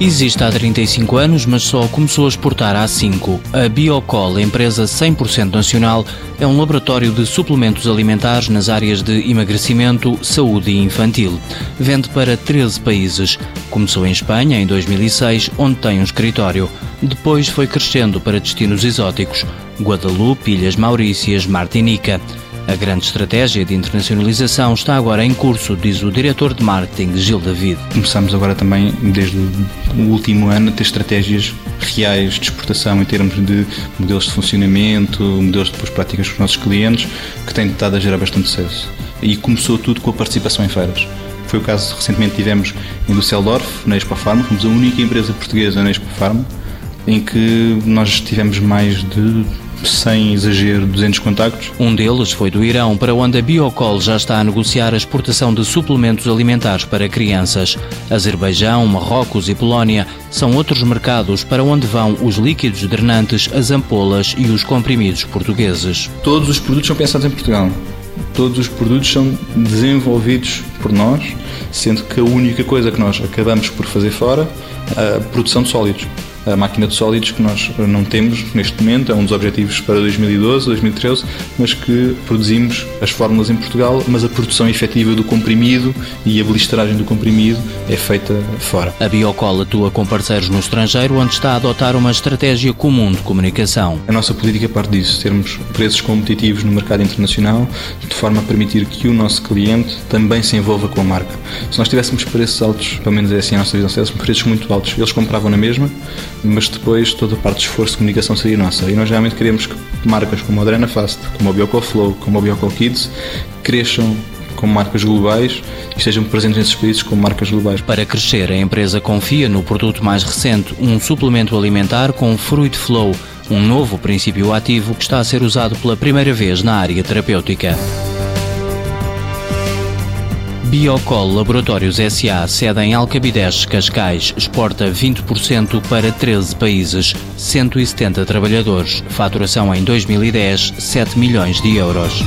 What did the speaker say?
Existe há 35 anos, mas só começou a exportar há 5. A Biocol, empresa 100% nacional, é um laboratório de suplementos alimentares nas áreas de emagrecimento, saúde e infantil. Vende para 13 países. Começou em Espanha em 2006, onde tem um escritório. Depois foi crescendo para destinos exóticos: Guadalupe, Ilhas Maurícias, Martinica. A grande estratégia de internacionalização está agora em curso, diz o diretor de marketing Gil David. Começamos agora também, desde o último ano, a ter estratégias reais de exportação em termos de modelos de funcionamento, modelos de depois práticas com os nossos clientes, que têm estado a gerar bastante sucesso. E começou tudo com a participação em feiras. Foi o caso, recentemente tivemos em Düsseldorf, na Expo Farma, fomos a única empresa portuguesa na Expo Farma, em que nós tivemos mais de sem exagero, 200 contactos. Um deles foi do Irão, para onde a Biocol já está a negociar a exportação de suplementos alimentares para crianças. Azerbaijão, Marrocos e Polónia são outros mercados para onde vão os líquidos drenantes, as ampolas e os comprimidos portugueses. Todos os produtos são pensados em Portugal. Todos os produtos são desenvolvidos por nós, sendo que a única coisa que nós acabamos por fazer fora é a produção de sólidos a máquina de sólidos que nós não temos neste momento, é um dos objetivos para 2012, 2013, mas que produzimos as fórmulas em Portugal, mas a produção efetiva do comprimido e a blisteragem do comprimido é feita fora. A Biocol atua com parceiros no estrangeiro, onde está a adotar uma estratégia comum de comunicação. A nossa política parte disso, termos preços competitivos no mercado internacional, de forma a permitir que o nosso cliente também se envolva com a marca. Se nós tivéssemos preços altos, pelo menos é assim a nossa visão, se tivéssemos preços muito altos, eles compravam na mesma, mas depois toda a parte de esforço de comunicação seria nossa. E nós realmente queremos que marcas como a Adrena Fast, como a Biocol Flow, como a Biocol Kids cresçam como marcas globais e estejam presentes nesses países como marcas globais. Para crescer, a empresa confia no produto mais recente, um suplemento alimentar com Fruit Flow, um novo princípio ativo que está a ser usado pela primeira vez na área terapêutica. Biocol Laboratórios SA, sede em Alcabidez, Cascais, exporta 20% para 13 países, 170 trabalhadores, faturação em 2010, 7 milhões de euros.